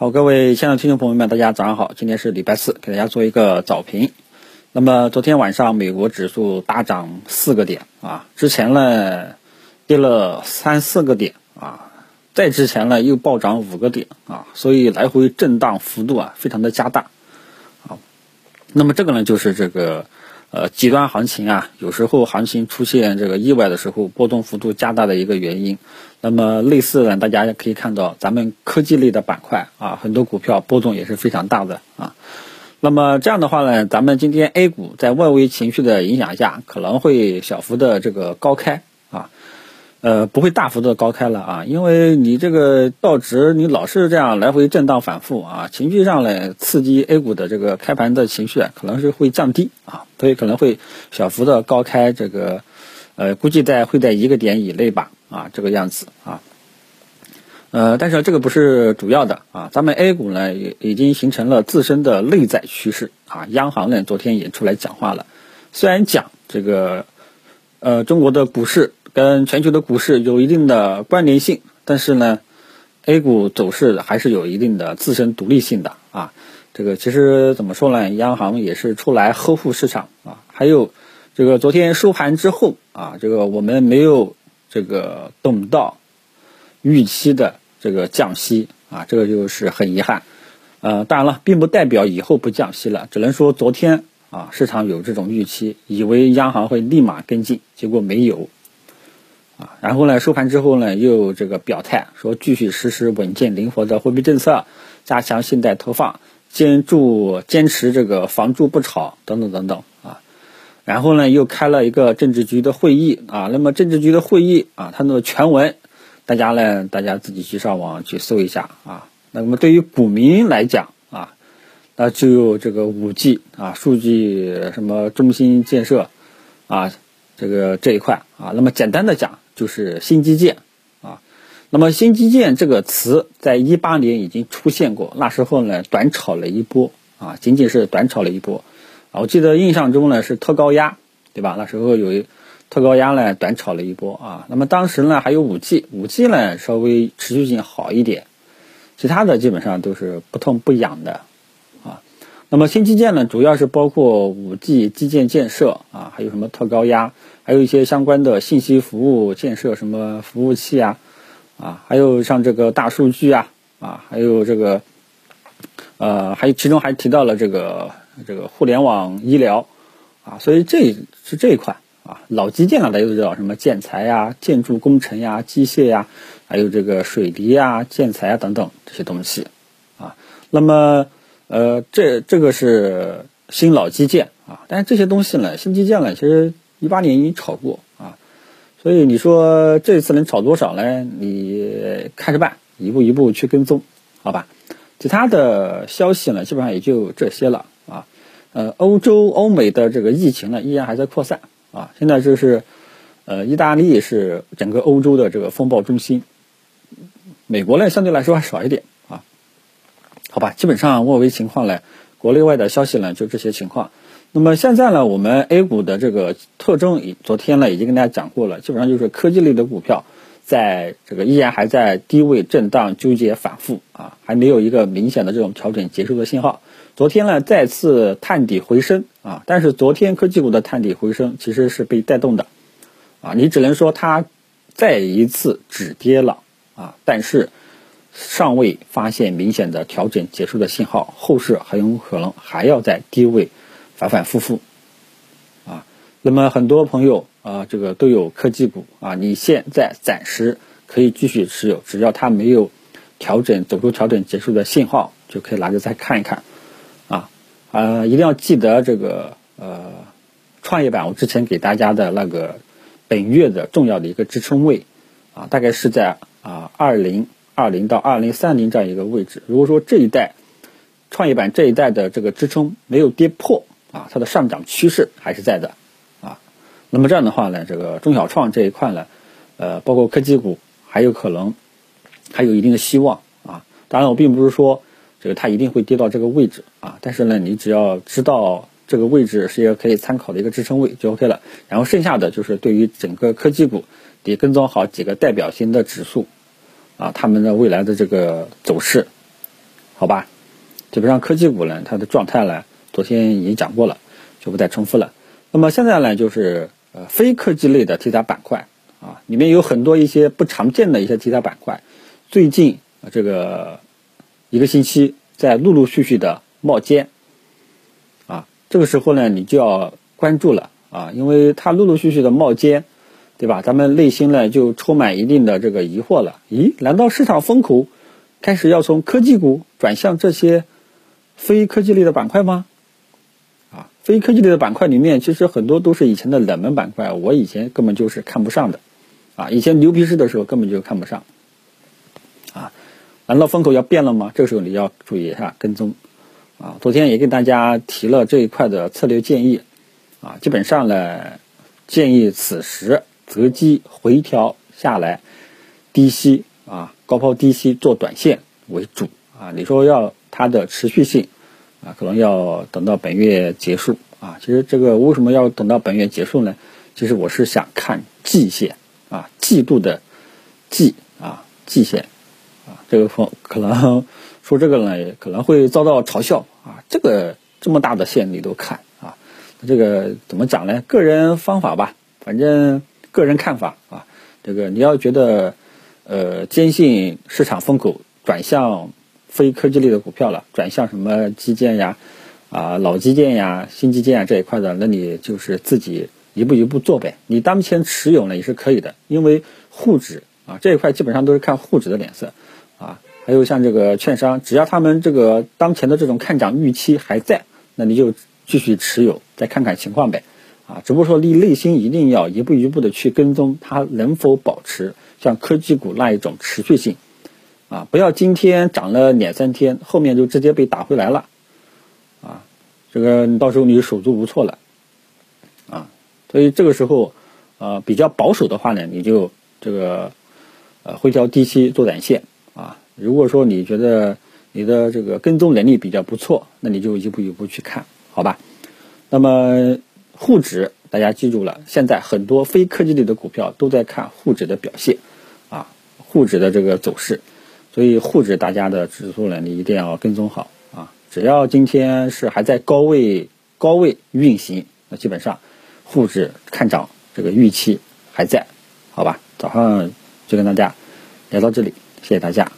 好，各位亲爱的听众朋友们，大家早上好。今天是礼拜四，给大家做一个早评。那么昨天晚上美国指数大涨四个点啊，之前呢跌了三四个点啊，再之前呢又暴涨五个点啊，所以来回震荡幅度啊非常的加大啊。那么这个呢就是这个。呃，极端行情啊，有时候行情出现这个意外的时候，波动幅度加大的一个原因。那么类似呢，大家也可以看到，咱们科技类的板块啊，很多股票波动也是非常大的啊。那么这样的话呢，咱们今天 A 股在外围情绪的影响下，可能会小幅的这个高开。呃，不会大幅的高开了啊，因为你这个道指你老是这样来回震荡反复啊，情绪上来刺激 A 股的这个开盘的情绪，可能是会降低啊，所以可能会小幅的高开，这个呃估计在会在一个点以内吧啊，这个样子啊，呃，但是这个不是主要的啊，咱们 A 股呢也已经形成了自身的内在趋势啊，央行呢昨天也出来讲话了，虽然讲这个呃中国的股市。跟全球的股市有一定的关联性，但是呢，A 股走势还是有一定的自身独立性的啊。这个其实怎么说呢？央行也是出来呵护市场啊。还有这个昨天收盘之后啊，这个我们没有这个等到预期的这个降息啊，这个就是很遗憾。呃，当然了，并不代表以后不降息了，只能说昨天啊，市场有这种预期，以为央行会立马跟进，结果没有。啊，然后呢，收盘之后呢，又这个表态说继续实施稳健灵活的货币政策，加强信贷投放，坚住坚持这个房住不炒等等等等啊。然后呢，又开了一个政治局的会议啊。那么政治局的会议啊，它的全文，大家呢，大家自己去上网去搜一下啊。那么对于股民来讲啊，那就这个五 G 啊，数据什么中心建设啊，这个这一块啊。那么简单的讲。就是新基建啊，那么新基建这个词在一八年已经出现过，那时候呢短炒了一波啊，仅仅是短炒了一波啊。我记得印象中呢是特高压，对吧？那时候有特高压呢短炒了一波啊。那么当时呢还有五 G，五 G 呢稍微持续性好一点，其他的基本上都是不痛不痒的。那么新基建呢主要是包括五 G 基建建设啊，还有什么特高压。还有一些相关的信息服务建设，什么服务器啊，啊，还有像这个大数据啊，啊，还有这个，呃，还有其中还提到了这个这个互联网医疗，啊，所以这是这一块啊，老基建了，大家都知道什么建材呀、建筑工程呀、机械呀，还有这个水泥啊、建材啊等等这些东西，啊，那么呃，这这个是新老基建啊，但是这些东西呢，新基建呢，其实。一八年已经炒过啊，所以你说这次能炒多少呢？你看着办，一步一步去跟踪，好吧？其他的消息呢，基本上也就这些了啊。呃，欧洲、欧美的这个疫情呢，依然还在扩散啊。现在就是，呃，意大利是整个欧洲的这个风暴中心，美国呢相对来说还少一点。好吧，基本上外围情况呢，国内外的消息呢，就这些情况。那么现在呢，我们 A 股的这个特征，昨天呢已经跟大家讲过了，基本上就是科技类的股票，在这个依然还在低位震荡纠结反复啊，还没有一个明显的这种调整结束的信号。昨天呢再次探底回升啊，但是昨天科技股的探底回升其实是被带动的啊，你只能说它再一次止跌了啊，但是尚未发现明显的调整结束的信号，后市很有可能还要在低位。反反复复，啊，那么很多朋友啊，这个都有科技股啊，你现在暂时可以继续持有，只要它没有调整走出调整结束的信号，就可以拿着再看一看，啊，呃，一定要记得这个呃，创业板我之前给大家的那个本月的重要的一个支撑位，啊，大概是在啊二零二零到二零三零这样一个位置，如果说这一代创业板这一代的这个支撑没有跌破。啊，它的上涨趋势还是在的，啊，那么这样的话呢，这个中小创这一块呢，呃，包括科技股，还有可能还有一定的希望啊。当然，我并不是说这个它一定会跌到这个位置啊，但是呢，你只要知道这个位置是一个可以参考的一个支撑位就 OK 了。然后剩下的就是对于整个科技股，得跟踪好几个代表性的指数，啊，他们的未来的这个走势，好吧？基本上科技股呢，它的状态呢，昨天已经讲过了，就不再重复了。那么现在呢，就是呃非科技类的题材板块啊，里面有很多一些不常见的一些题材板块，最近这个一个星期在陆陆续续的冒尖啊，这个时候呢，你就要关注了啊，因为它陆陆续续的冒尖。对吧？咱们内心呢就充满一定的这个疑惑了。咦，难道市场风口开始要从科技股转向这些非科技类的板块吗？啊，非科技类的板块里面其实很多都是以前的冷门板块，我以前根本就是看不上的。啊，以前牛皮市的时候根本就看不上。啊，难道风口要变了吗？这个时候你要注意一下跟踪。啊，昨天也跟大家提了这一块的策略建议。啊，基本上呢建议此时。择机回调下来，低吸啊，高抛低吸做短线为主啊。你说要它的持续性啊，可能要等到本月结束啊。其实这个为什么要等到本月结束呢？其实我是想看季线啊，季度的季啊，季线啊。这个可可能说这个呢，可能会遭到嘲笑啊。这个这么大的线你都看啊？这个怎么讲呢？个人方法吧，反正。个人看法啊，这个你要觉得，呃，坚信市场风口转向非科技类的股票了，转向什么基建呀，啊，老基建呀、新基建啊这一块的，那你就是自己一步一步做呗。你当前持有呢也是可以的，因为沪指啊这一块基本上都是看沪指的脸色啊，还有像这个券商，只要他们这个当前的这种看涨预期还在，那你就继续持有，再看看情况呗。啊，只不过说你内心一定要一步一步的去跟踪它能否保持像科技股那一种持续性，啊，不要今天涨了两三天，后面就直接被打回来了，啊，这个你到时候你就手足无措了，啊，所以这个时候，呃，比较保守的话呢，你就这个，呃，回调低吸做短线，啊，如果说你觉得你的这个跟踪能力比较不错，那你就一步一步去看，好吧，那么。沪指，大家记住了，现在很多非科技类的股票都在看沪指的表现，啊，沪指的这个走势，所以沪指大家的指数呢，你一定要跟踪好啊。只要今天是还在高位高位运行，那基本上沪指看涨这个预期还在，好吧？早上就跟大家聊到这里，谢谢大家。